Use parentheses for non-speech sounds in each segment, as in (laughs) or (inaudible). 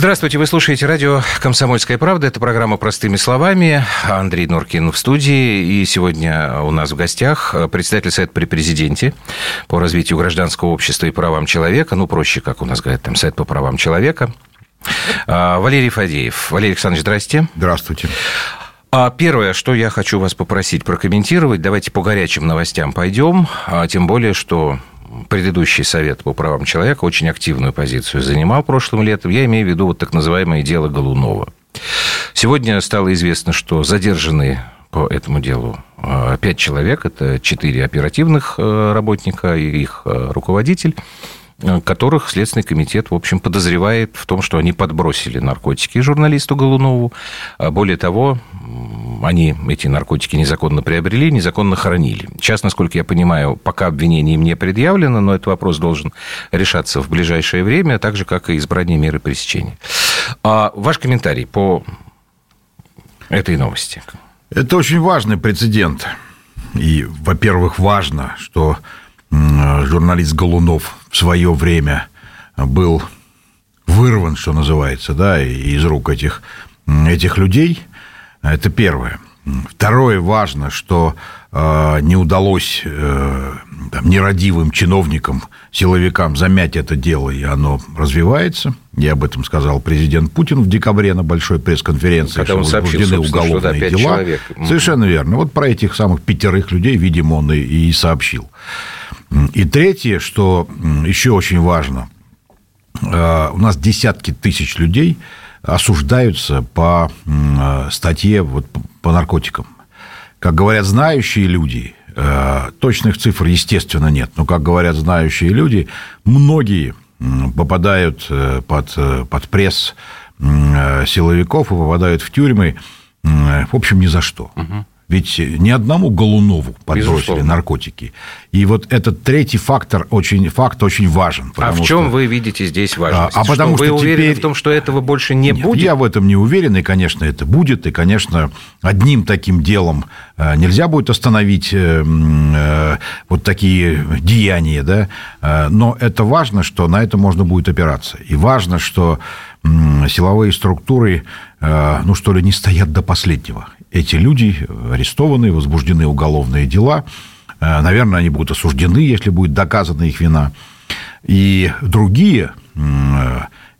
Здравствуйте, вы слушаете радио «Комсомольская правда». Это программа «Простыми словами». Андрей Норкин в студии. И сегодня у нас в гостях председатель Совета при президенте по развитию гражданского общества и правам человека. Ну, проще, как у нас говорят, там, Совет по правам человека. А, Валерий Фадеев. Валерий Александрович, здрасте. Здравствуйте. А первое, что я хочу вас попросить прокомментировать, давайте по горячим новостям пойдем, а тем более, что предыдущий Совет по правам человека очень активную позицию занимал прошлым летом. Я имею в виду вот так называемое дело Голунова. Сегодня стало известно, что задержаны по этому делу а, пять человек. Это четыре оперативных э, работника и их э, руководитель которых Следственный комитет, в общем, подозревает в том, что они подбросили наркотики журналисту Голунову. А более того, они эти наркотики незаконно приобрели, незаконно хранили. Сейчас, насколько я понимаю, пока обвинение им не предъявлено, но этот вопрос должен решаться в ближайшее время, так же, как и избрание меры пресечения. А ваш комментарий по этой новости? Это очень важный прецедент. И, во-первых, важно, что журналист Голунов в свое время был вырван, что называется, да, из рук этих, этих людей. Это первое. Второе важно, что э, не удалось э, там, нерадивым чиновникам, силовикам замять это дело, и оно развивается. Я об этом сказал президент Путин в декабре на большой пресс-конференции, Когда он сообщил, уголовные что, дела. Человек. Совершенно верно. Вот про этих самых пятерых людей, видимо, он и, и сообщил. И третье, что еще очень важно, э, у нас десятки тысяч людей осуждаются по э, статье вот, по наркотикам. Как говорят знающие люди, э, точных цифр, естественно, нет, но, как говорят знающие люди, многие попадают под, под пресс силовиков и попадают в тюрьмы, в общем, ни за что. Угу. Ведь ни одному Голунову подбросили Безусловно. наркотики. И вот этот третий фактор очень, факт очень важен. А в чем что... вы видите здесь важность? А, а потому что, что вы уверены в том, что этого больше не Нет, будет? Я в этом не уверен, и, конечно, это будет. И, конечно, одним таким делом э, нельзя будет остановить э, э, вот такие деяния, да. Но это важно, что на это можно будет опираться. И важно, что силовые структуры, ну что ли, не стоят до последнего эти люди арестованы, возбуждены уголовные дела. Э, наверное, они будут осуждены, если будет доказана их вина. И другие, э,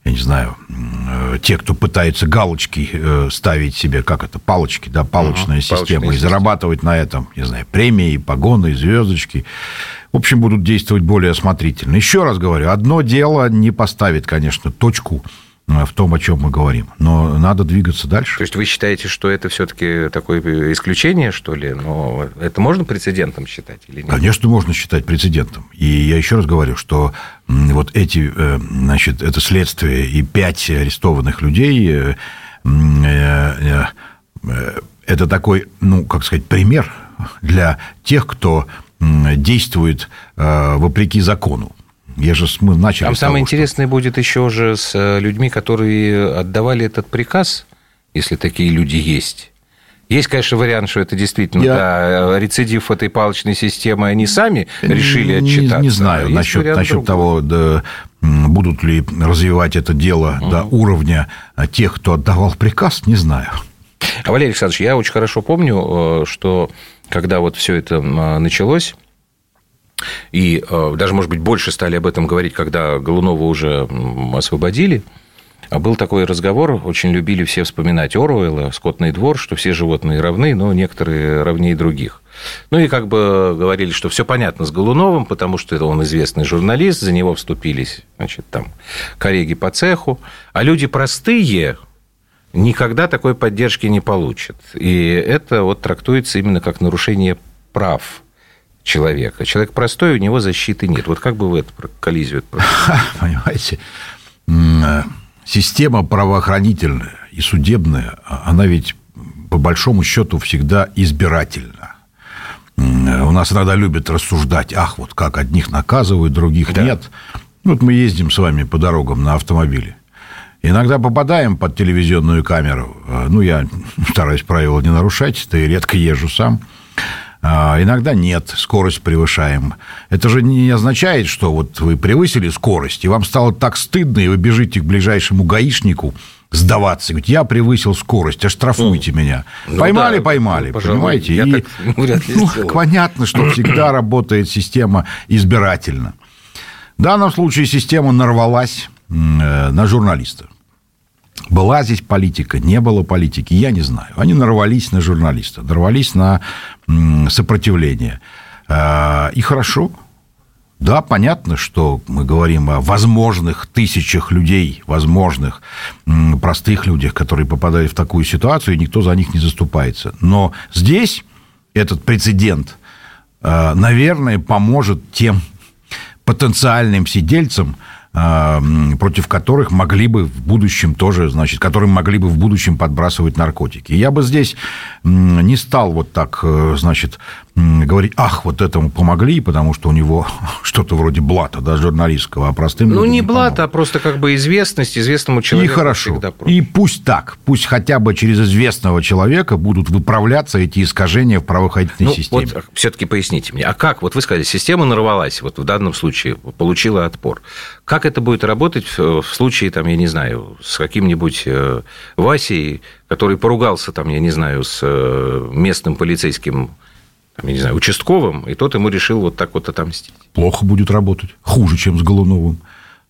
я не знаю, э, те, кто пытается галочки ставить себе, как это, палочки, да, палочная угу, система, и зарабатывать на этом, не знаю, премии, погоны, звездочки, в общем, будут действовать более осмотрительно. Еще раз говорю, одно дело не поставит, конечно, точку в том, о чем мы говорим. Но надо двигаться дальше. То есть вы считаете, что это все-таки такое исключение, что ли? Но это можно прецедентом считать или нет? Конечно, можно считать прецедентом. И я еще раз говорю, что вот эти, э, значит, это следствие и пять арестованных людей, э, это такой, ну, как сказать, пример для тех, кто действует вопреки закону. Я же мы начали. Там самое того, интересное что... будет еще же с э, людьми, которые отдавали этот приказ, если такие люди есть. Есть, конечно, вариант, что это действительно Я... да, рецидив этой палочной системы, они сами решили отчитаться. Не, не знаю а насчет, насчет того, да, будут ли развивать это дело угу. до уровня тех, кто отдавал приказ, не знаю. А, Валерий Александрович, я очень хорошо помню, э, что когда вот все это началось, и э, даже, может быть, больше стали об этом говорить, когда Голунова уже освободили. А был такой разговор, очень любили все вспоминать Оруэлла, скотный двор, что все животные равны, но некоторые равнее других. Ну и как бы говорили, что все понятно с Голуновым, потому что он известный журналист, за него вступились, значит, там коллеги по цеху, а люди простые никогда такой поддержки не получат. И это вот трактуется именно как нарушение прав человека. Человек простой, у него защиты нет. Вот как бы вы эту коллизию... (laughs) Понимаете, э, система правоохранительная и судебная, она ведь по большому счету всегда избирательна. Э, у нас иногда любят рассуждать, ах, вот как одних наказывают, других да. нет. Вот мы ездим с вами по дорогам на автомобиле. Иногда попадаем под телевизионную камеру. Э, ну, я (laughs) стараюсь правила не нарушать, да и редко езжу сам. А, иногда нет, скорость превышаем. Это же не означает, что вот вы превысили скорость, и вам стало так стыдно, и вы бежите к ближайшему гаишнику сдаваться. Говорит, я превысил скорость, оштрафуйте ну, меня. Ну, поймали, да, поймали, ну, понимаете? Я и, так (laughs) вряд ли ну, понятно, что (clears throat) всегда работает система избирательно. В данном случае система нарвалась э, на журналиста. Была здесь политика, не было политики, я не знаю. Они нарвались на журналиста, нарвались на сопротивление. А, и хорошо. Да, понятно, что мы говорим о возможных тысячах людей, возможных простых людях, которые попадают в такую ситуацию, и никто за них не заступается. Но здесь этот прецедент, а, наверное, поможет тем потенциальным сидельцам, против которых могли бы в будущем тоже, значит, которым могли бы в будущем подбрасывать наркотики. Я бы здесь не стал вот так, э, значит, говорить, ах, вот этому помогли, потому что у него (laughs) что-то вроде блата, да, журналистского, а простым Ну, не блата, а просто как бы известность известному человеку. И хорошо. И пусть так, пусть хотя бы через известного человека будут выправляться эти искажения в правоохранительной ну, системе. Вот все-таки поясните мне, а как, вот вы сказали, система нарвалась, вот в данном случае получила отпор. Как это будет работать в случае, там, я не знаю, с каким-нибудь э, Васей, который поругался, там, я не знаю, с э, местным полицейским я не знаю, участковым, и тот ему решил вот так вот отомстить. Плохо будет работать, хуже, чем с Голуновым.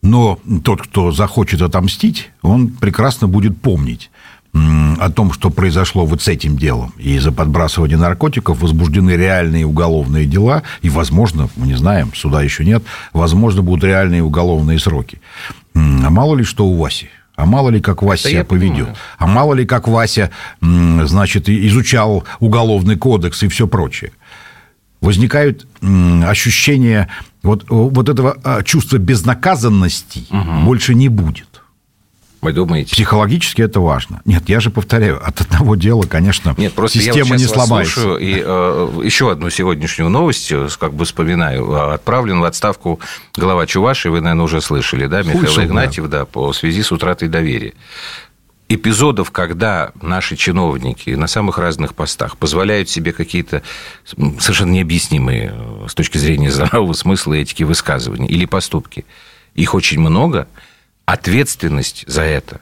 Но тот, кто захочет отомстить, он прекрасно будет помнить о том, что произошло вот с этим делом. И за подбрасывание наркотиков возбуждены реальные уголовные дела, и, возможно, мы не знаем, суда еще нет, возможно, будут реальные уголовные сроки. А мало ли что у Васи. А мало ли, как Вася да себя поведет. Понимаю. А мало ли, как Вася, значит, изучал уголовный кодекс и все прочее. Возникают ощущения вот, вот этого а, чувства безнаказанности угу. больше не будет. Вы думаете? Психологически это важно. Нет, я же повторяю, от одного дела, конечно, Нет, просто система я вот не сломается. Слушаю, и э, еще одну сегодняшнюю новость, э, как бы вспоминаю. Э, отправлен в отставку глава Чуваши, вы, наверное, уже слышали, да, Михаил Слышал, Игнатьев, да. да, по связи с утратой доверия эпизодов, когда наши чиновники на самых разных постах позволяют себе какие-то совершенно необъяснимые э, с точки зрения (laughs) здравого смысла этики высказывания или поступки, их очень много – ответственность за это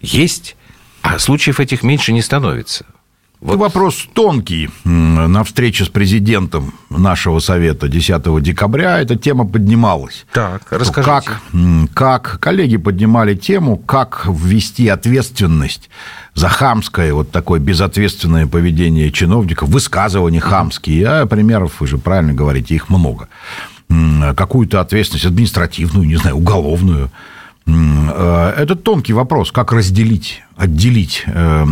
есть, а случаев этих меньше не становится. Вот. Вопрос тонкий. На встрече с президентом нашего совета 10 декабря эта тема поднималась. Так, расскажите. Как, как коллеги поднимали тему, как ввести ответственность за хамское, вот такое безответственное поведение чиновников, высказывания хамские. А примеров, вы же правильно говорите, их много. Какую-то ответственность административную, не знаю, уголовную – Э, это тонкий вопрос, как разделить, отделить, э,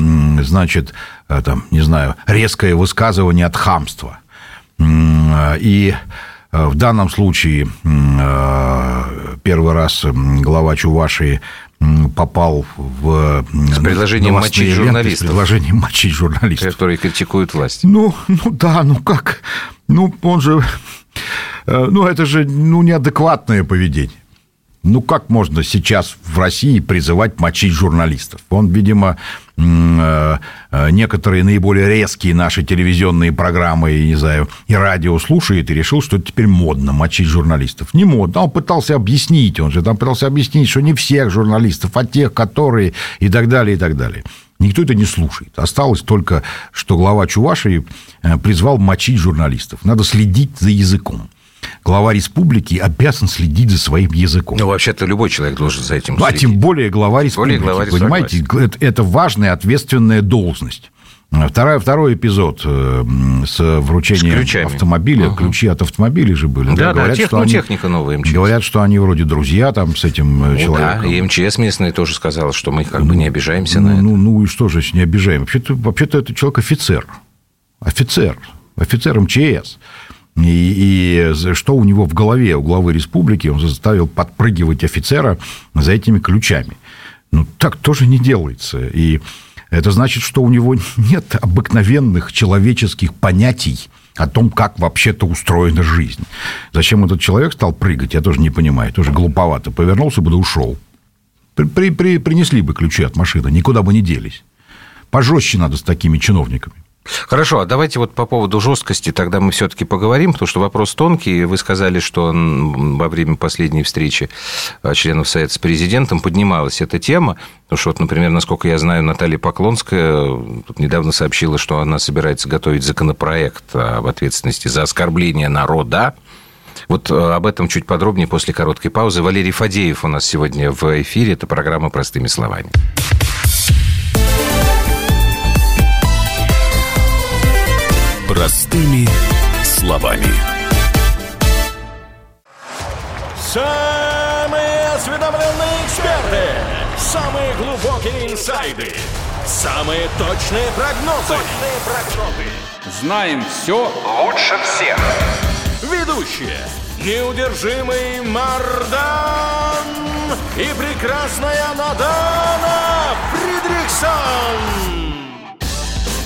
значит, э, там, не знаю, резкое высказывание от хамства. И в данном случае первый раз глава Чувашии попал в с предложением мочить журналистов. С предложением мочить журналистов. Которые критикуют власть. Ну, ну да, ну как? Ну, он же... Ну, это же ну, неадекватное поведение. Ну, как можно сейчас в России призывать мочить журналистов? Он, видимо, э, э, некоторые наиболее резкие наши телевизионные программы, не знаю, и радио слушает и решил, что это теперь модно мочить журналистов. Не модно. Он пытался объяснить, он же там пытался объяснить, что не всех журналистов, а тех, которые и так далее, и так далее. Никто это не слушает. Осталось только, что глава Чувашии э, призвал мочить журналистов. Надо следить за языком глава республики обязан следить за своим языком. Ну, вообще-то любой человек должен за этим следить. Ну, а тем более глава республики. Более глава понимаете, это, это важная ответственная должность. Второй, второй эпизод э, с вручением с автомобиля. Угу. Ключи от автомобиля же были. Да, да, говорят, да что они, техника новая МЧС. Говорят, что они вроде друзья там с этим э, ну, человеком. Да, и МЧС местный тоже сказал, что мы как ну, бы не обижаемся ну, на это. Ну, ну и что же, не обижаем? Вообще-то, вообще-то это человек офицер. Офицер. Офицер МЧС. И, и что у него в голове, у главы республики, он заставил подпрыгивать офицера за этими ключами. Ну, так тоже не делается. И это значит, что у него (laughs) нет обыкновенных человеческих понятий о том, как вообще-то устроена жизнь. Зачем этот человек стал прыгать, я тоже не понимаю. Тоже глуповато. Повернулся бы да ушел. При, при, принесли бы ключи от машины, никуда бы не делись. Пожестче надо с такими чиновниками. Хорошо, а давайте вот по поводу жесткости тогда мы все-таки поговорим, потому что вопрос тонкий. Вы сказали, что во время последней встречи а, членов Совета с президентом поднималась эта тема. Потому что, вот, например, насколько я знаю, Наталья Поклонская тут недавно сообщила, что она собирается готовить законопроект об ответственности за оскорбление народа. Вот а, об этом чуть подробнее после короткой паузы. Валерий Фадеев у нас сегодня в эфире. Это программа «Простыми словами». Простыми словами. Самые осведомленные эксперты, самые глубокие инсайды, самые точные прогнозы. Точные прогнозы. Знаем все лучше всех. Ведущие. Неудержимый Мардан и прекрасная Надана Фридрихсон.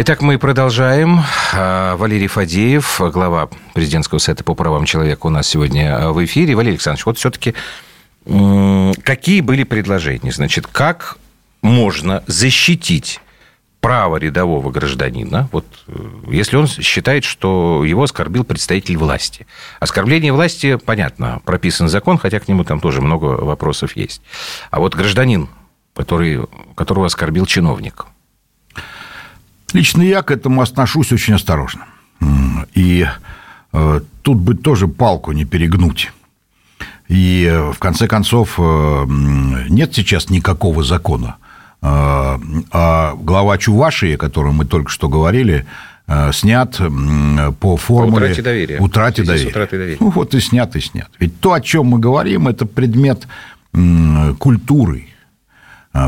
Итак, мы продолжаем. А, Валерий Фадеев, глава президентского совета по правам человека у нас сегодня а, в эфире. Валерий Александрович, вот все-таки какие были предложения? Значит, как можно защитить право рядового гражданина, вот э, если он считает, что его оскорбил представитель власти. Оскорбление власти, понятно, прописан закон, хотя к нему там тоже много вопросов есть. А вот гражданин, который, которого оскорбил чиновник – Лично я к этому отношусь очень осторожно. И э, тут бы тоже палку не перегнуть. И э, в конце концов э, нет сейчас никакого закона. А глава Чувашии, о котором мы только что говорили, снят по формуле... Утрате доверия. Утрате доверия. доверия. Ну, вот и снят, и снят. Ведь то, о чем мы говорим, это предмет культуры,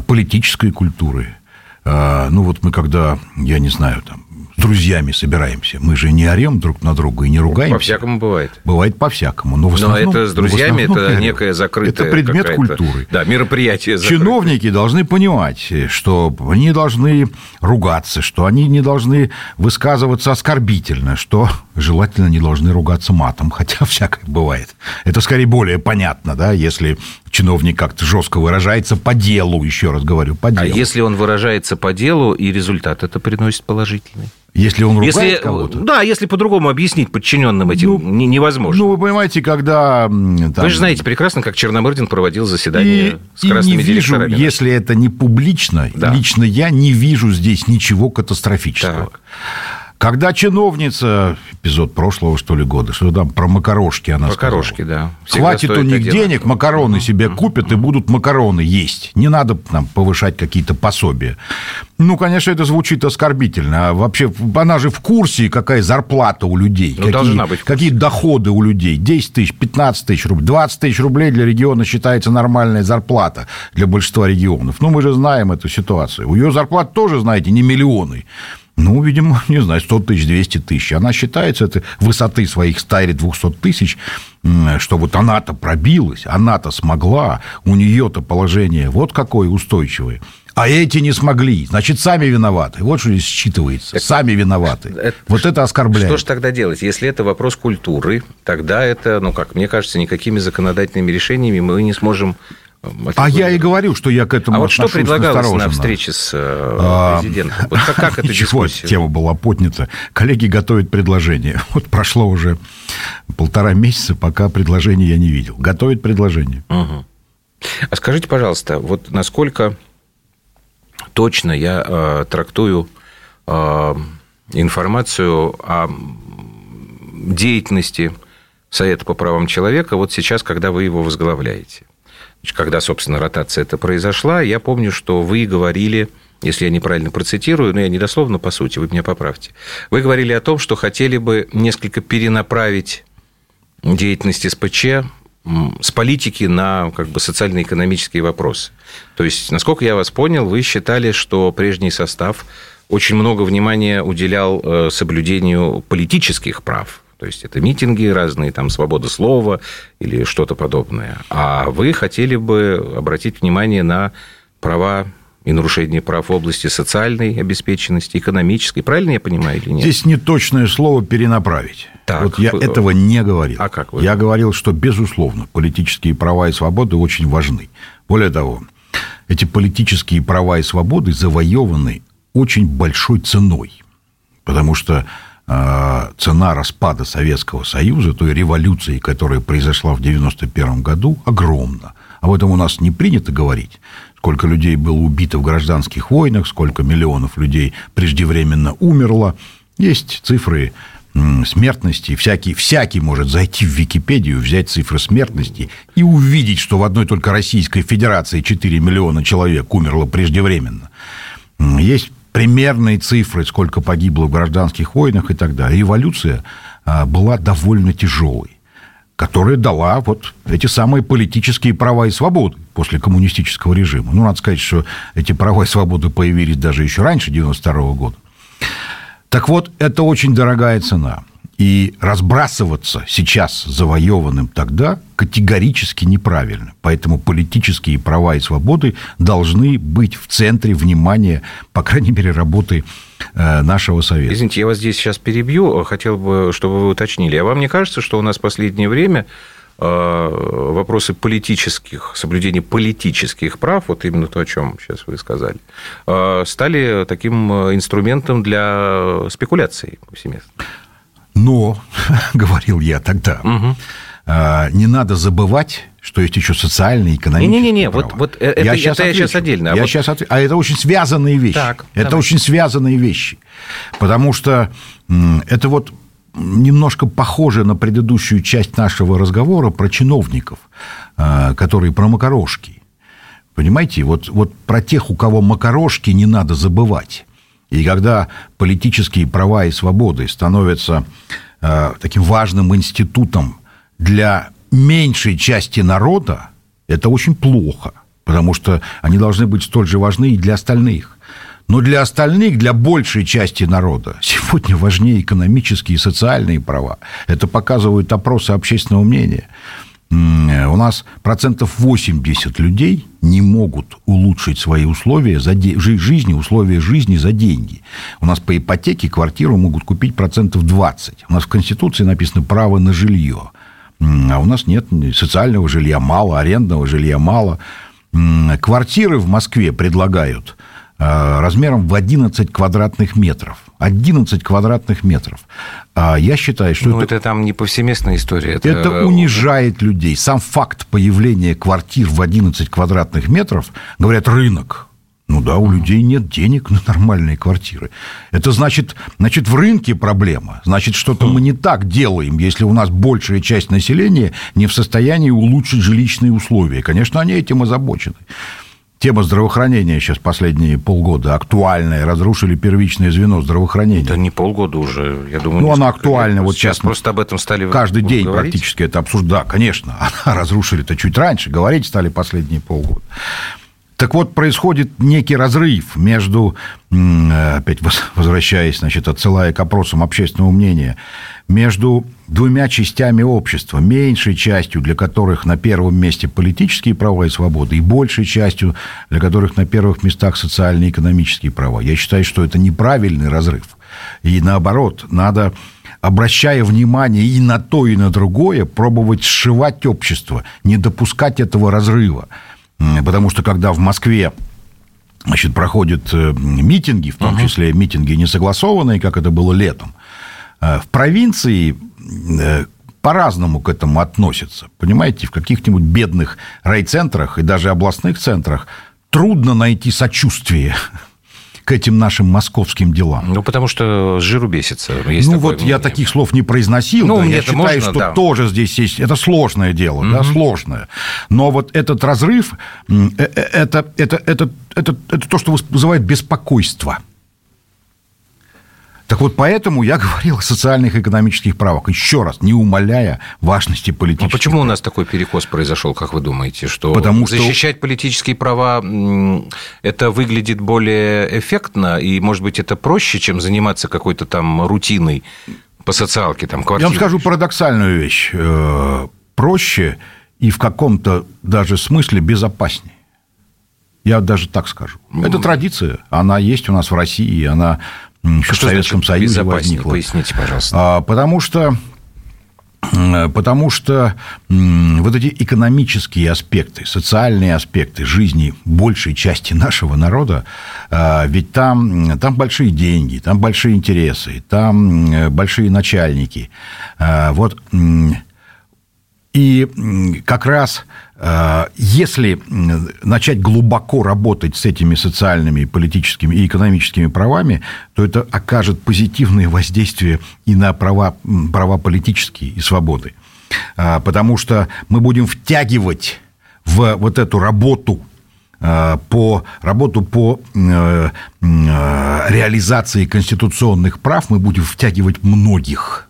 политической культуры, ну вот мы когда, я не знаю, там, друзьями собираемся, мы же не орем друг на друга и не ругаемся. По-всякому бывает. Бывает по-всякому. Но, в основном, но это с друзьями, это орем. некое закрытое... Это предмет культуры. Да, мероприятие закрытое. Чиновники должны понимать, что они должны ругаться, что они не должны высказываться оскорбительно, что желательно не должны ругаться матом, (laughs) хотя всякое бывает. Это скорее более понятно, да, если чиновник как-то жестко выражается по делу, еще раз говорю, по а делу. А если он выражается по делу, и результат это приносит положительный? Если он ругает если, кого-то? Да, если по-другому объяснить подчиненным этим ну, невозможно. Ну, вы понимаете, когда... Там, вы же знаете прекрасно, как Черномырдин проводил заседание и, с красными и не вижу, если это не публично, да. лично я не вижу здесь ничего катастрофического. Так. Когда чиновница, эпизод прошлого, что ли, года, что там про макарошки она Макарошки, сказала. да. Всегда Хватит у них денег, макароны mm-hmm. себе купят, и будут макароны есть. Не надо нам повышать какие-то пособия. Ну, конечно, это звучит оскорбительно. А вообще, она же в курсе, какая зарплата у людей. Ну, какие, быть какие доходы у людей. 10 тысяч, 15 тысяч рублей. 20 тысяч рублей для региона считается нормальная зарплата для большинства регионов. Ну, мы же знаем эту ситуацию. У ее зарплат тоже, знаете, не миллионы. Ну, видимо, (laughs) не знаю, 100 тысяч, 200 тысяч. Она считается это высоты своих 100 или 200 тысяч, что вот она-то пробилась, она-то смогла, у нее-то положение вот какое устойчивое. А эти не смогли, значит, сами виноваты. Вот что здесь считывается. Так, сами виноваты. (laughs) Это, вот это оскорбляет. Что же тогда делать? Если это вопрос культуры, тогда это, ну, как мне кажется, никакими законодательными решениями мы не сможем а я и говорю, что я к этому А вот что предлагалось на встрече с э, а, президентом? Вот как, как (laughs) эта Ничего, дискуссия? тема была поднята. Коллеги готовят предложение. (laughs) Вот прошло уже полтора месяца, пока предложения я не видел. Готовят предложение. Угу. А скажите, пожалуйста, вот насколько точно я э, трактую э, информацию о деятельности Совета по правам человека вот сейчас, когда вы его возглавляете? Когда, собственно, ротация это произошла, я помню, что вы говорили, если я неправильно процитирую, но я недословно по сути, вы меня поправьте, вы говорили о том, что хотели бы несколько перенаправить деятельность СПЧ с политики на как бы, социально-экономические вопросы. То есть, насколько я вас понял, вы считали, что прежний состав очень много внимания уделял э, соблюдению политических прав То есть это митинги разные, там свобода слова или что-то подобное. А вы хотели бы обратить внимание на права и нарушение прав в области социальной обеспеченности, экономической. Правильно я понимаю или нет? Здесь не точное слово перенаправить. Так, вот я этого не говорил. А как вы? Я говорил, что, безусловно, политические права и свободы очень важны. Более того, эти политические права и свободы завоеваны очень большой ценой. Потому что цена распада Советского Союза, той революции, которая произошла в 1991 году, огромна. Об этом у нас не принято говорить сколько людей было убито в гражданских войнах, сколько миллионов людей преждевременно умерло. Есть цифры смертности. Всякий, всякий может зайти в Википедию, взять цифры смертности и увидеть, что в одной только Российской Федерации 4 миллиона человек умерло преждевременно. Есть примерные цифры, сколько погибло в гражданских войнах и так далее. Революция а, была довольно тяжелой которая дала вот эти самые политические права и свободы после коммунистического режима. Ну, надо сказать, что эти права и свободы появились даже еще раньше 92 года. Так вот, это очень дорогая цена. И разбрасываться сейчас завоеванным тогда категорически неправильно. Поэтому политические права и свободы должны быть в центре внимания, по крайней мере, работы э, нашего совета. Извините, я вас здесь сейчас перебью. Хотел бы, чтобы вы уточнили. А вам не кажется, что у нас в последнее время э, вопросы политических, соблюдения политических прав, вот именно то, о чем сейчас вы сказали, э, стали таким инструментом для спекуляций повсеместно? Но, (laughs) говорил я тогда, угу. не надо забывать, что есть еще социальные, экономические Не-не-не, вот, вот э, это, я, сейчас это я сейчас отдельно. А, я вот... сейчас отв... а это очень связанные вещи. Так, это давай. очень связанные вещи. Потому что это вот немножко похоже на предыдущую часть нашего разговора про чиновников, а, которые про макарошки. Понимаете, вот, вот про тех, у кого макарошки, не надо забывать. И когда политические права и свободы становятся э, таким важным институтом для меньшей части народа, это очень плохо, потому что они должны быть столь же важны и для остальных. Но для остальных, для большей части народа, (laughs) сегодня важнее экономические и социальные права. Это показывают опросы общественного мнения у нас процентов 80 людей не могут улучшить свои условия за де... жизни, условия жизни за деньги. У нас по ипотеке квартиру могут купить процентов 20. У нас в Конституции написано право на жилье. А у нас нет социального жилья мало, арендного жилья мало. Квартиры в Москве предлагают Э, размером в 11 квадратных метров. 11 квадратных метров. А я считаю, что... Ну, это, это там не повсеместная история. Это... это унижает людей. Сам факт появления квартир в 11 квадратных метров, говорят, рынок. Ну да, у людей нет денег на нормальные квартиры. Это значит, значит в рынке проблема. Значит, что-то мы не так делаем, если у нас большая часть населения не в состоянии улучшить жилищные условия. Конечно, они этим озабочены. Тема здравоохранения сейчас последние полгода актуальная. Разрушили первичное звено здравоохранения. Это не полгода уже, я думаю. Ну, она актуальна. Вот сейчас, сейчас просто об этом стали Каждый день говорить. практически это обсуждать. Да, конечно. (laughs) Она разрушили это чуть раньше. Говорить стали последние полгода. Так вот, происходит некий разрыв между, опять возвращаясь, значит, отсылая к опросам общественного мнения, между двумя частями общества. Меньшей частью, для которых на первом месте политические права и свободы, и большей частью, для которых на первых местах социальные и экономические права. Я считаю, что это неправильный разрыв. И наоборот, надо обращая внимание и на то, и на другое, пробовать сшивать общество, не допускать этого разрыва. Потому что когда в Москве значит, проходят э, митинги, в том uh-huh. числе митинги несогласованные, как это было летом, э, в провинции э, по-разному к этому относятся. Понимаете, в каких-нибудь бедных райцентрах и даже областных центрах трудно найти сочувствие к этим нашим московским делам. Ну, потому что жиру бесится. Есть ну, вот мнение. я таких слов не произносил. Ну, да, я считаю, можно, что да. тоже здесь есть... Это сложное дело, угу. да, сложное. Но вот этот разрыв, э, э, это, это, это, это, это то, что вызывает беспокойство. Так вот, поэтому я (laughs) говорил о социальных и экономических правах. Еще раз, не умаляя важности политических. А почему прав. у нас такой перекос произошел, как вы думаете? Что Потому защищать что... политические права это выглядит более эффектно, и, может быть, это проще, чем заниматься какой-то там рутиной по социалке, там, Я квартиры. вам скажу парадоксальную вещь. Э, Проще и в каком-то даже смысле безопаснее. Я даже так скажу. Это традиция. Она есть у нас в России, она еще в Что Советском Союзе возникла. Поясните, пожалуйста. А, Потому что Потому что вот эти экономические аспекты, социальные аспекты жизни большей части нашего народа, а, ведь там, там большие деньги, там большие интересы, там большие начальники. А, Вот и как раз э, если начать глубоко работать с этими социальными, политическими и экономическими правами, то это окажет позитивное воздействие и на права, права политические и свободы. А, Потому что мы будем втягивать в вот эту работу э, по работу по э, реализации конституционных прав мы будем втягивать многих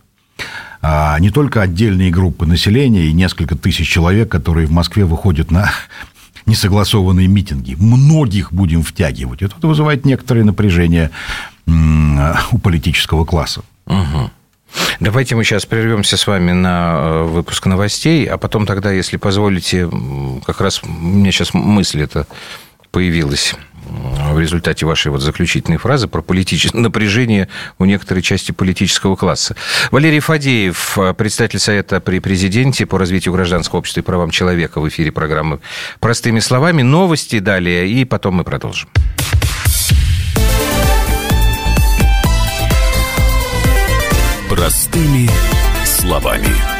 а не только отдельные группы населения и несколько тысяч человек, которые в Москве выходят на (laughs) несогласованные митинги. Многих будем втягивать. Это вызывает некоторое напряжение у политического класса. Давайте мы сейчас прервемся с вами на э, выпуск новостей, а потом тогда, если позволите, как раз у меня сейчас мысль эта появилась в результате вашей вот заключительной фразы про политическое напряжение у некоторой части политического класса. Валерий Фадеев, э, председатель Совета при президенте по развитию гражданского общества и правам человека в эфире программы «Простыми словами». Новости далее, и потом мы продолжим. Простыми словами.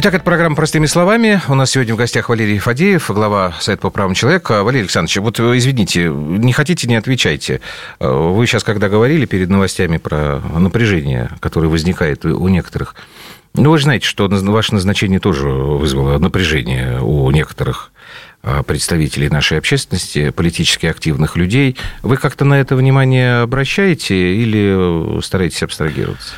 Итак, это программа «Простыми словами». У нас сегодня в гостях Валерий Фадеев, глава Совета по правам человека. Валерий Александрович, вот э, извините, не хотите, не отвечайте. Э, Вы сейчас, когда говорили перед новостями про напряжение, которое возникает у некоторых, ну, вы же знаете, что ваше назначение тоже вызвало напряжение у некоторых э, представителей нашей общественности, политически активных людей. Вы как-то на это внимание обращаете или стараетесь абстрагироваться?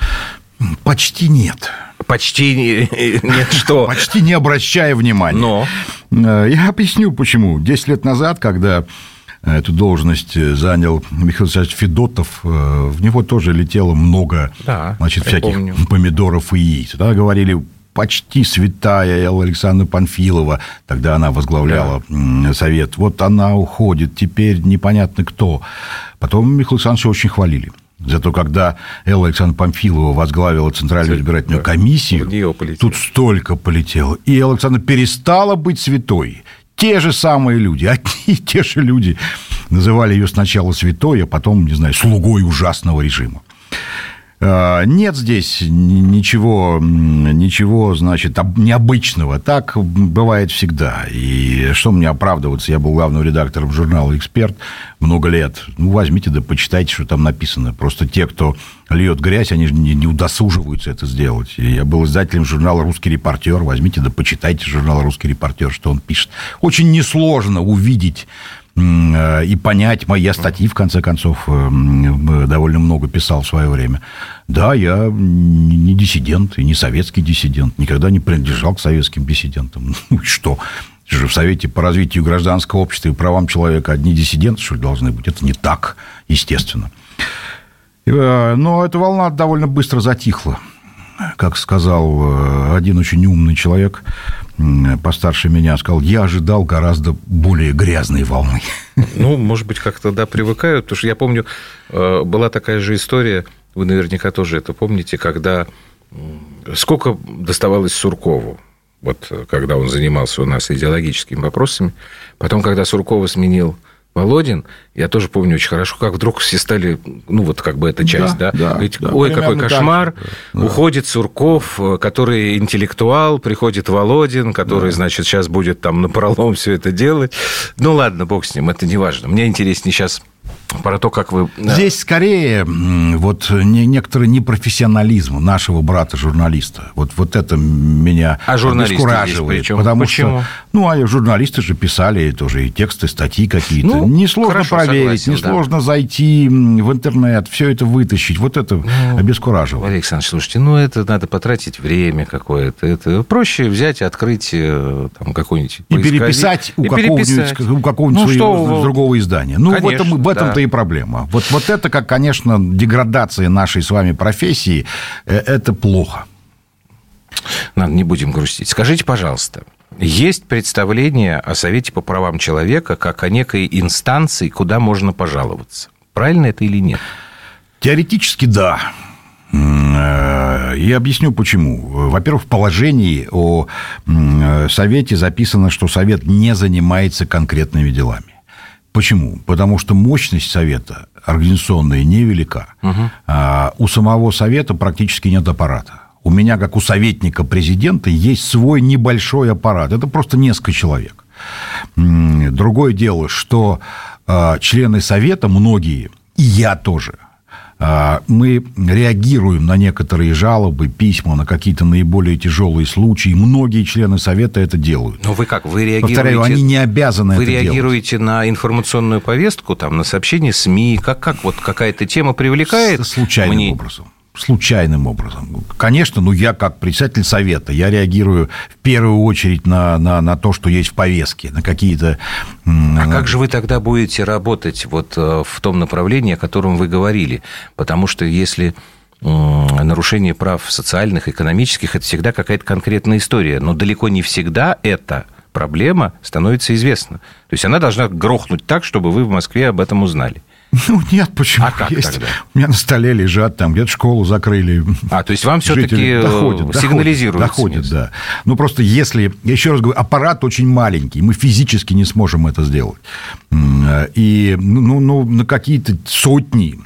Почти нет. Почти не- (laughs) нет, что? Почти не обращая внимания. Но? Э, Я объясню, почему. Десять лет назад, когда эту должность занял Михаил Александрович Федотов, э, в него тоже летело много Да, значит, всяких помню. помидоров и яиц. Тогда говорили, почти святая Элла Александровна Панфилова, тогда она возглавляла м, совет, вот она уходит, теперь непонятно кто. Потом Михаила Александровича очень хвалили. Зато когда Элла Александровна Памфилова возглавила Центральную избирательную комиссию, тут столько полетело. И Элла Александровна перестала быть святой. Те же самые люди, одни и те же люди называли ее сначала святой, а потом, не знаю, слугой ужасного режима. А, Нет здесь ничего, ничего, значит, об- необычного. Так бывает всегда. И что мне оправдываться? Я был главным редактором журнала «Эксперт» много лет. Ну, возьмите да почитайте, что там написано. Просто те, кто льет грязь, они же не, удосуживаются это сделать. И я был издателем журнала «Русский репортер». Возьмите да почитайте журнал «Русский репортер», что он пишет. Очень несложно увидеть и понять мои я статьи, в конце концов, э, м, довольно много писал в свое время. Да, я не диссидент и не советский диссидент, никогда не принадлежал к советским диссидентам. (laughs) Ну что? же в Совете по развитию гражданского общества и правам человека одни диссиденты, что ли, должны быть. Это не так, естественно. Э, но эта волна довольно быстро затихла. Как сказал э, один очень умный человек, постарше меня, сказал, я ожидал гораздо более грязной волны. Ну, может быть, как-то, да, привыкают, потому что я помню, э, была такая же история, вы наверняка тоже это помните, когда сколько доставалось Суркову, вот когда он занимался у нас идеологическими вопросами. Потом, когда Суркова сменил Володин, я тоже помню очень хорошо, как вдруг все стали, ну, вот как бы эта часть, да, да, да, да ой, какой кошмар, да. уходит Сурков, который интеллектуал, приходит Володин, который, да. значит, сейчас будет там напролом все это делать. Ну, ладно, бог с ним, это не важно. Мне интереснее сейчас про то, как вы... Здесь скорее вот некоторый непрофессионализм нашего брата-журналиста. Вот, вот это меня а обескураживает. Потому Почему? что, ну, а журналисты же писали тоже и тексты, статьи какие-то. Ну, несложно хорошо, проверить, согласен, несложно да. зайти в интернет, все это вытащить. Вот это ну, обескураживает. Александр, слушайте, ну, это надо потратить время какое-то. Это проще взять и открыть э, там какой-нибудь... И переписать у какого-нибудь, у какого-нибудь ну, что... другого издания. Ну, Конечно, в этом, в этом-то да и проблема. Вот, вот это, как, конечно, деградация нашей с вами профессии, э, это плохо. Ладно, не будем грустить. Скажите, пожалуйста, есть представление о Совете по правам человека как о некой инстанции, куда можно пожаловаться. Правильно это или нет? Теоретически да. Э, я объясню почему. Во-первых, в положении о Совете записано, что Совет не занимается конкретными делами. Почему? Потому что мощность Совета организационная невелика. Угу. А у самого Совета практически нет аппарата. У меня, как у советника президента, есть свой небольшой аппарат. Это просто несколько человек. Другое дело, что а, члены Совета, многие, и я тоже – мы реагируем на некоторые жалобы, письма, на какие-то наиболее тяжелые случаи. Многие члены Совета это делают. Но вы как? Вы реагируете... Повторяю, они не обязаны вы это делать. Реагируете на информационную повестку, там, на сообщения СМИ? Как, как вот какая-то тема привлекает? Случайным мне... образом случайным образом. Конечно, ну я как председатель совета, я реагирую в первую очередь на, на, на то, что есть в повестке, на какие-то... А как же вы тогда будете работать вот э, в том направлении, о котором вы говорили? Потому что если нарушение прав социальных, экономических, это всегда какая-то конкретная история. Но далеко не всегда это проблема становится известна. То есть она должна грохнуть так, чтобы вы в Москве об этом узнали. (laughs) Ну, нет, почему? А как есть? тогда? У меня на столе лежат, там где-то школу закрыли. А, то есть вам все-таки э, доходит, сигнализируют? Доходит, доходит, да. Ну, просто если, я еще раз говорю, аппарат очень маленький, мы физически не сможем это сделать. И, ну, ну на какие-то сотни,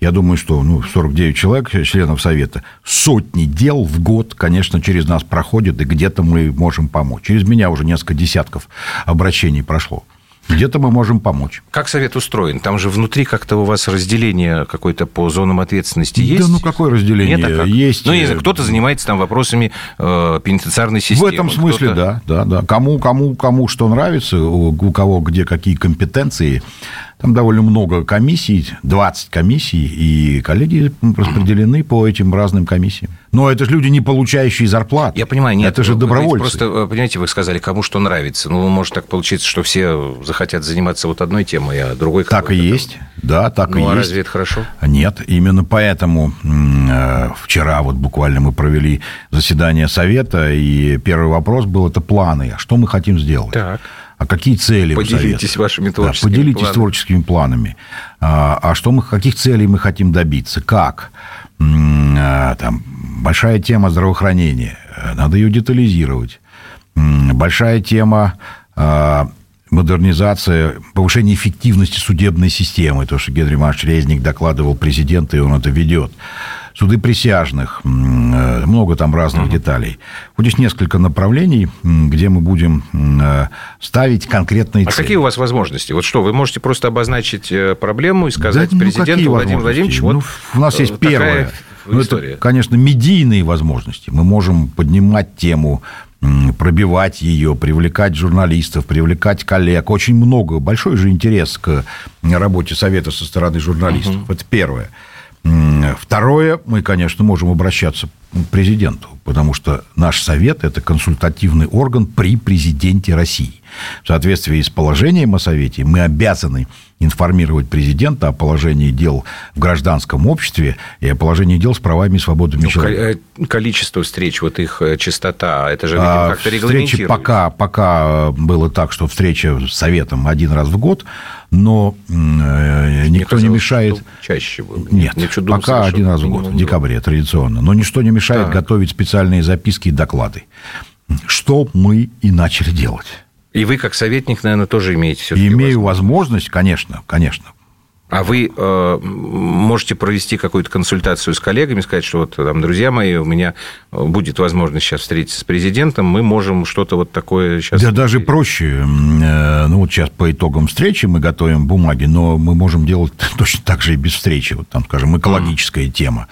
я думаю, что ну, 49 человек, членов Совета, сотни дел в год, конечно, через нас проходят, и где-то мы можем помочь. Через меня уже несколько десятков обращений прошло. Где-то мы можем помочь. Как совет устроен? Там же внутри как-то у вас разделение какое-то по зонам ответственности есть? Да ну какое разделение? Нет, а как? Есть. Ну, знаю, кто-то занимается там вопросами э, пенитенциарной системы. В этом смысле, да, да, да. Кому, кому, кому что нравится, у кого где какие компетенции, там довольно много комиссий, 20 комиссий, и коллеги распределены по этим разным комиссиям. Но это же люди, не получающие зарплат. Я понимаю, нет. Это же добровольцы. Просто, э, понимаете, вы сказали, кому что нравится. Ну, может так получиться, что все захотят заниматься вот одной темой, а другой... Так и есть. Да, так ну, и а есть. разве это хорошо? Нет, именно поэтому э, вчера вот буквально мы провели заседание совета, и первый вопрос был, это планы. А что мы хотим сделать? Так а какие цели Поделитесь вашими творческими да, поделитесь планами. творческими планами. А, а что мы, каких целей мы хотим добиться? Как? А, там, большая тема здравоохранения. Надо ее детализировать. Большая тема а, модернизация, повышение эффективности судебной системы, то, что Генри Марш Резник докладывал президенту, и он это ведет суды присяжных, э, много там разных угу. деталей. Вот здесь несколько направлений, где мы будем э, ставить конкретные а цели. А какие у вас возможности? Вот что, вы можете просто обозначить э, проблему и сказать да, ну, президенту Владимиру Владимировичу, вот ну, у нас есть первое. Ну, это, конечно, медийные возможности. Мы можем поднимать тему пробивать ее, привлекать журналистов, привлекать коллег. Очень много, большой же интерес к работе Совета со стороны журналистов. Угу. Это первое. Второе, мы, конечно, можем обращаться к президенту, потому что наш совет – это консультативный орган при президенте России. В соответствии с положением о Совете мы обязаны информировать президента о положении дел в гражданском обществе и о положении дел с правами и свободами Ну, человека. э, количество встреч, вот их э, частота, это же, А, как-то встречи регламентируется. пока, пока было так, что встреча с Советом один раз в год, но э, никто не казалось, мешает... что чаще было. Нет, Мне что-то думался, пока один раз в год, в декабре традиционно. Но ничто не мешает Так. готовить специальные записки и доклады. Что мы и начали делать. И вы, как советник, наверное, тоже имеете все имею возможность, конечно, конечно. А вы э, можете провести какую-то консультацию с коллегами, сказать, что вот, там, друзья мои, у меня э, будет возможность сейчас встретиться с президентом, мы можем что-то вот такое сейчас... Да даже проще. Э, Ну, вот сейчас по итогам встречи мы готовим бумаги, но мы можем делать (laughs) точно так же и без встречи. Вот там, скажем, экологическая тема.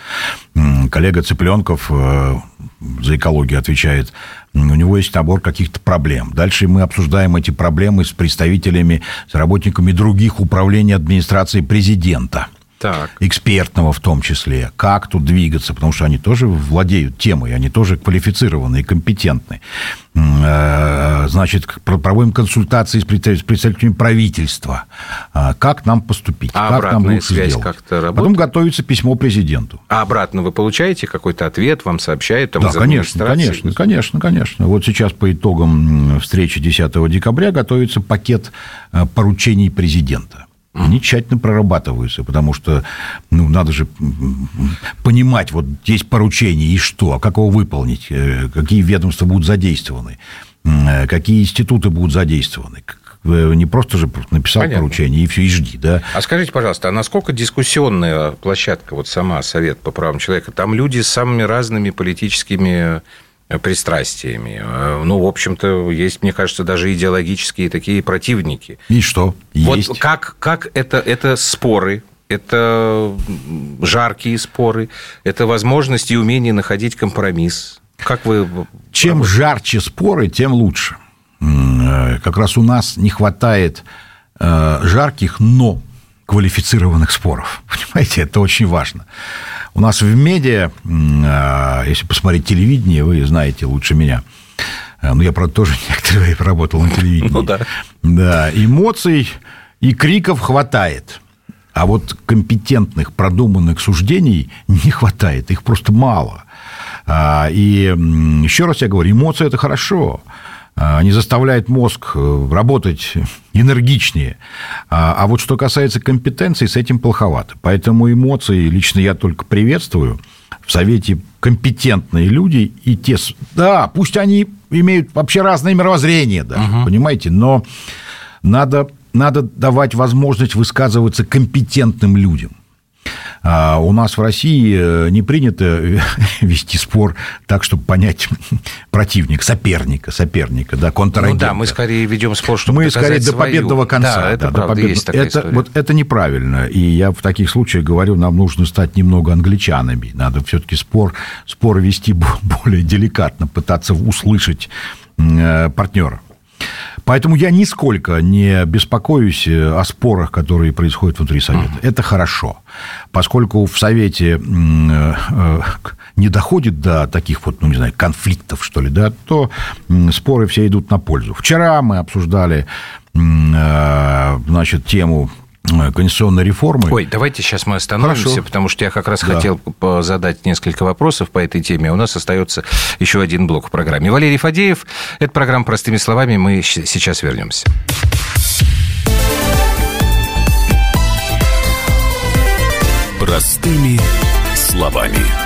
М, Коллега Цыпленков э, за экологию отвечает. У него есть набор каких-то проблем. Дальше мы обсуждаем эти проблемы с представителями, с работниками других управлений администрации президента. Так. экспертного в том числе, как тут двигаться, потому что они тоже владеют темой, они тоже квалифицированы и компетентны. Э, Значит, про- проводим консультации с представ- с представителями правительства, А, как нам поступить, А как нам лучше связь сделать. как-то работает? Потом готовится письмо президенту. А обратно вы получаете какой-то ответ, вам сообщают там Да, конечно, конечно, конечно, конечно. Вот сейчас по итогам встречи 10 декабря готовится пакет э, поручений президента. Они тщательно прорабатываются, потому что ну, надо же понимать, вот есть поручение и что, а как его выполнить, э, какие ведомства будут задействованы, э, какие институты будут задействованы. Не просто же написал Понятно. поручение и все, и жди, да? А скажите, пожалуйста, а насколько дискуссионная площадка, вот сама Совет по правам человека, там люди с самыми разными политическими пристрастиями. Э, Ну, в общем-то, есть, мне кажется, даже идеологические такие противники. И что? Есть. Вот как, как это, это споры, это жаркие споры, это возможность и умение находить компромисс. Как вы... Чем жарче споры, тем лучше. Э, Как раз у нас не хватает э, жарких, но квалифицированных споров. (laughs) Понимаете, это очень важно. У нас в медиа, э, если посмотреть телевидение, вы знаете лучше меня. Э, Ну, я, правда, тоже (laughs) некоторое время работал на телевидении. Ну да. Да, эмоций и криков хватает. А вот компетентных, продуманных суждений не хватает. Их просто мало. А, И еще раз я говорю, эмоции – это хорошо. А, Они заставляют мозг э, работать энергичнее. А а вот что касается компетенций, с этим плоховато. Поэтому эмоции лично я только приветствую. В Совете компетентные люди и те... Да, пусть они имеют вообще разное мировоззрение, да, понимаете, но надо, надо давать возможность высказываться компетентным людям. А у нас в России э, не принято (laughs) вести спор так, чтобы понять (laughs) противника, соперника, соперника, да, Ну контрагента. да, мы скорее ведем спор, чтобы Мы скорее до свою. победного конца. Да, это да, до правда, победного- есть такая это, история. вот это неправильно. И я в таких случаях говорю, нам нужно стать немного англичанами. Надо все-таки спор, спор вести (laughs) бо- более деликатно, пытаться услышать э, партнера. Поэтому я нисколько не беспокоюсь э, о спорах, которые происходят внутри Совета. Это хорошо. Поскольку в Совете э, э, не доходит до таких вот, ну, не знаю, конфликтов, что ли, да, то споры все идут на пользу. Вчера мы обсуждали, значит, тему конституционной реформы. Ой, давайте сейчас мы остановимся, Хорошо. потому что я как раз Да. хотел задать несколько вопросов по этой теме. У нас остается еще один блок в программе. Валерий Фадеев. Это программа «Простыми словами». Мы сейчас вернемся. Простыми словами.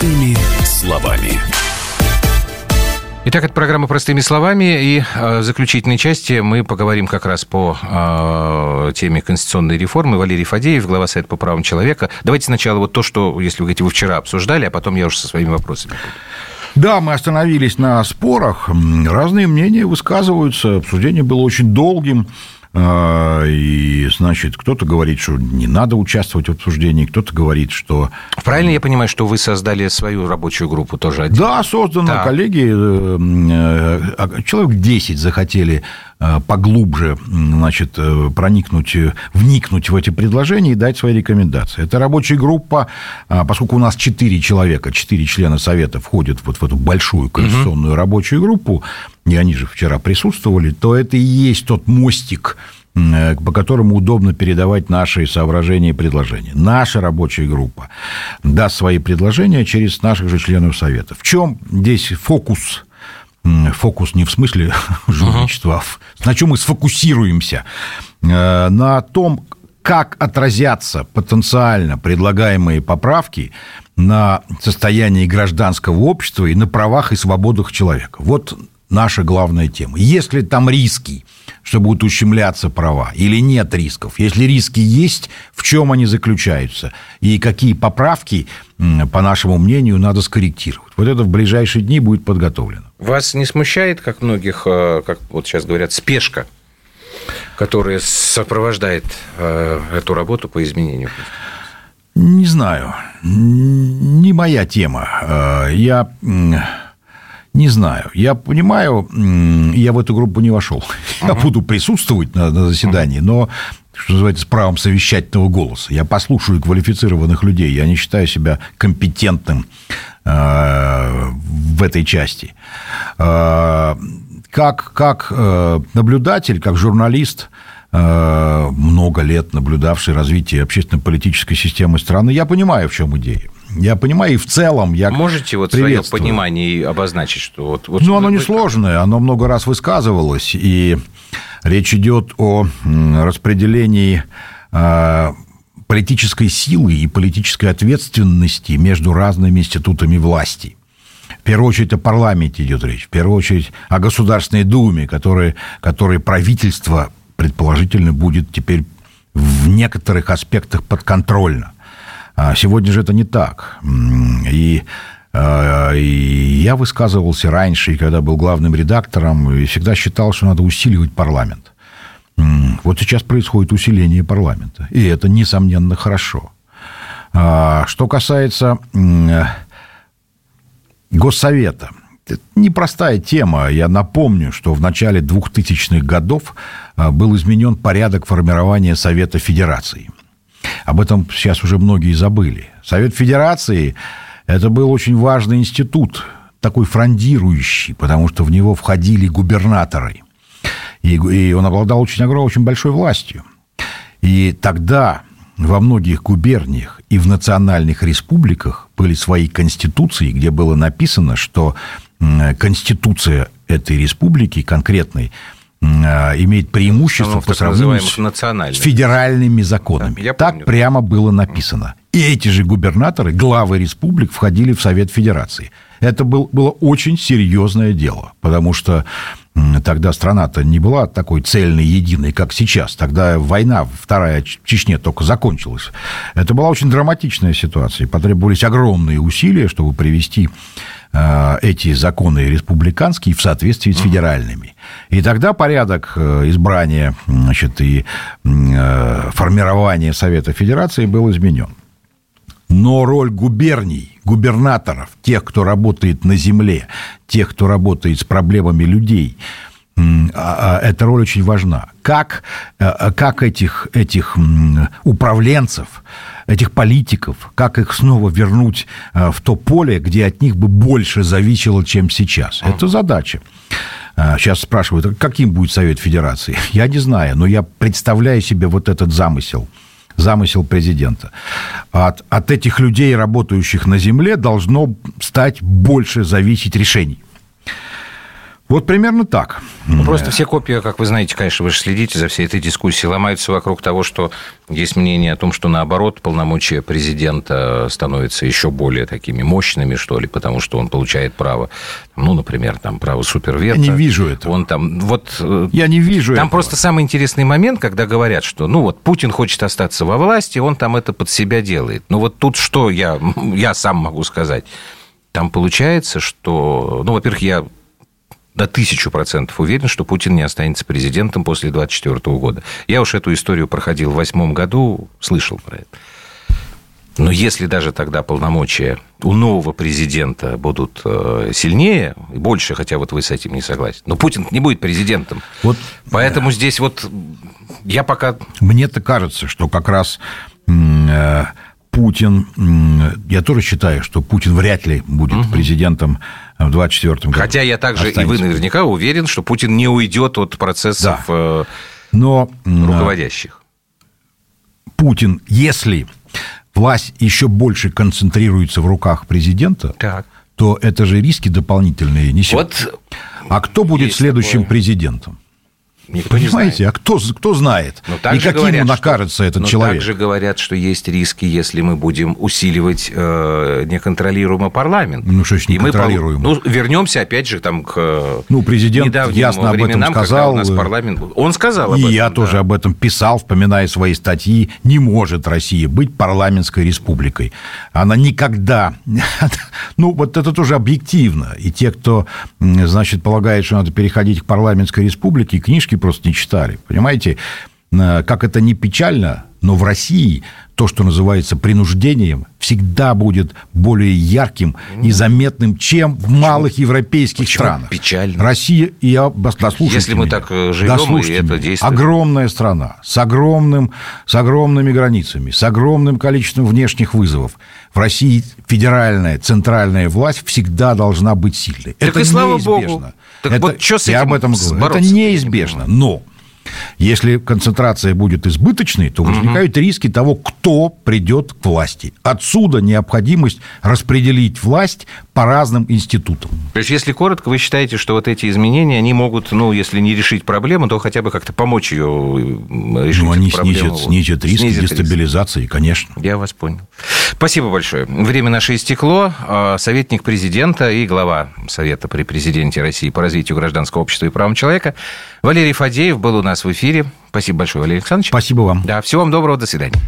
Простыми словами. Итак, это программа «Простыми словами». И э, в заключительной части мы поговорим как раз по э, теме конституционной реформы. Валерий Фадеев, глава Совета по правам человека. Давайте сначала вот то, что, если вы говорите, вы вчера обсуждали, а потом я уже со своими вопросами. Да, мы остановились на спорах. Разные мнения высказываются. Обсуждение было очень долгим. А, и, значит, кто-то говорит, что не надо участвовать в обсуждении, кто-то говорит, что... Правильно я понимаю, что вы создали свою рабочую группу тоже один? Да, создана. Да. Коллеги, э, э, человек 10 захотели поглубже значит, проникнуть, вникнуть в эти предложения и дать свои рекомендации. Это рабочая группа, а, поскольку у нас 4 человека, 4 члена Совета входят вот в эту большую конституционную угу. рабочую группу, и они же вчера присутствовали, то это и есть тот мостик, э, по которому удобно передавать наши соображения и предложения. Наша рабочая группа даст свои предложения через наших же членов Совета. В чем здесь фокус? Фокус не в смысле (laughs) журналистства, uh-huh. на чем мы сфокусируемся? Э, на том, как отразятся потенциально предлагаемые поправки на состоянии гражданского общества и на правах и свободах человека. Вот наша главная тема. Если там риски, что будут ущемляться права, или нет рисков, если риски есть, в чем они заключаются, и какие поправки, по нашему мнению, надо скорректировать. Вот это в ближайшие дни будет подготовлено. Вас не смущает, как многих, э, как вот сейчас говорят, спешка, которая сопровождает э, эту работу по изменению? Не знаю. Не моя тема. Э, я не знаю. Я понимаю, я в эту группу не вошел. Uh-huh. (laughs) Я буду присутствовать на, на заседании, но что называется, с правом совещательного голоса. Я послушаю квалифицированных людей. Я не считаю себя компетентным э, в этой части. Э, как, как э, наблюдатель, как журналист, много лет наблюдавший развитие общественно-политической системы страны, я понимаю, в чем идея. Я понимаю, и в целом я Можете вот свое понимание обозначить, что вот... вот ну, оно несложное, оно много раз высказывалось, и речь идет о распределении а, политической силы и политической ответственности между разными институтами власти. В первую очередь о парламенте идет речь, в первую очередь о Государственной Думе, которой, которой правительство, предположительно, будет теперь в некоторых аспектах подконтрольно. А сегодня же это не так. И а, и я высказывался раньше, когда был главным редактором, и всегда считал, что надо усиливать парламент. Вот сейчас происходит усиление парламента, и это, несомненно, хорошо. А, что касается Госсовета, это непростая тема. Я напомню, что в начале 2000-х годов был изменен порядок формирования Совета Федерации – об этом сейчас уже многие забыли. Совет Федерации – это был очень важный институт, такой фрондирующий, потому что в него входили губернаторы. И, и он обладал очень огромной, очень большой властью. И тогда во многих губерниях и в национальных республиках были свои конституции, где было написано, что конституция этой республики конкретной – имеет преимущество по сравнению с федеральными законами. Да, так прямо было написано. И эти же губернаторы, главы республик, входили в Совет Федерации. Это был, было очень серьезное дело, потому что тогда страна-то не была такой цельной, единой, как сейчас. Тогда война, вторая в Чечне только закончилась. Это была очень драматичная ситуация. Потребовались огромные усилия, чтобы привести Э, эти законы республиканские в соответствии с федеральными. И тогда порядок э, избрания значит, и э, формирования Совета Федерации был изменен. Но роль губерний, губернаторов, тех, кто работает на земле, тех, кто работает с проблемами людей, а, а, эта роль очень важна. Как, как этих, этих управленцев этих политиков, как их снова вернуть э, в то поле, где от них бы больше зависело, чем сейчас. Это задача. Сейчас э, спрашивают, а каким будет Совет Федерации? (laughs) Я не знаю, но я представляю себе вот этот замысел замысел президента. От, от этих людей, работающих на земле, должно стать больше зависеть решений. Вот примерно так. Ну, просто все копии, как вы знаете, конечно, вы же следите за всей этой дискуссией, ломаются вокруг того, что есть мнение о том, что наоборот полномочия президента становятся еще более такими мощными, что ли, потому что он получает право, ну, например, там право супервета. Я не вижу этого. Он там, вот... э, Я не вижу Там этого. просто самый интересный момент, когда говорят, что, ну, вот Путин хочет остаться во власти, он там это под себя делает. Ну, вот тут что я, (laughs) я сам могу сказать? Там получается, что, ну, во-первых, я на тысячу процентов уверен, что Путин не останется президентом после 2024 года. Я уж эту историю проходил в восьмом году, слышал про это. Но если даже тогда полномочия у нового президента будут э, сильнее и больше, хотя вот вы с этим не согласен, но Путин не будет президентом. Вот, Поэтому здесь вот я пока... Мне-то кажется, что как раз э, Путин, я тоже считаю, что Путин вряд ли будет президентом в 24 году. Хотя я также, и вы Останется. наверняка уверен, что Путин не уйдет от процессов э, Но м, руководящих. Путин, если власть еще больше концентрируется в руках президента, Так. то это же риски дополнительные несет. Вот а кто будет следующим такое. президентом? Никто не Понимаете, а кто, кто знает? Но И каким говорят, ему что- накажется этот но человек? также говорят, что есть риски, если мы будем усиливать э, неконтролируемо парламент. Ну, что значит мы неконтролируемо? Ну, вернемся опять же там к э, Ну, президент ясно об этом сказал. у нас парламент... был. Он сказал об И этом. я да. тоже об этом писал, вспоминая свои статьи. Не может Россия быть парламентской республикой. Она никогда... (laughs) Ну, вот это тоже объективно. И те, кто, значит, полагает, что надо переходить к парламентской республике, книжки просто не читали. Понимаете, Э, как это не печально, но в России то, что называется принуждением, всегда будет более ярким и заметным, чем в малых европейских Почему странах. печально? Россия, и я, дослушайте Если мы меня. так, э, живем, и это действует. Огромная страна с, огромным, с огромными границами, с огромным количеством внешних вызовов. В России федеральная, центральная власть всегда должна быть сильной. Так это и слава неизбежно. богу. Так Это- вот чё с я этим об этом говорю. Это я неизбежно. Но если концентрация будет избыточной, то возникают риски того, кто придет к власти. Отсюда необходимость распределить власть по разным институтам. То есть, если коротко, вы считаете, что вот эти изменения, они могут, ну, если не решить проблему, то хотя бы как-то помочь ее решить Ну, они проблему. снизят, снизят риски Снизят дестабилизации, конечно. Я вас понял. Спасибо большое. Время наше истекло. А, Советник президента и глава Совета при президенте России по развитию гражданского общества и правам человека Валерий Фадеев был у нас в эфире. Спасибо большое, Валерий Александрович. Спасибо вам. Да, всего вам доброго, до свидания.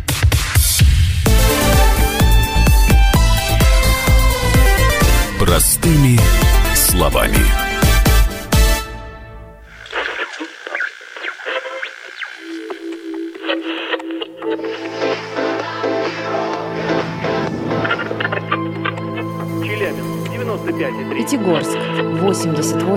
Простыми словами.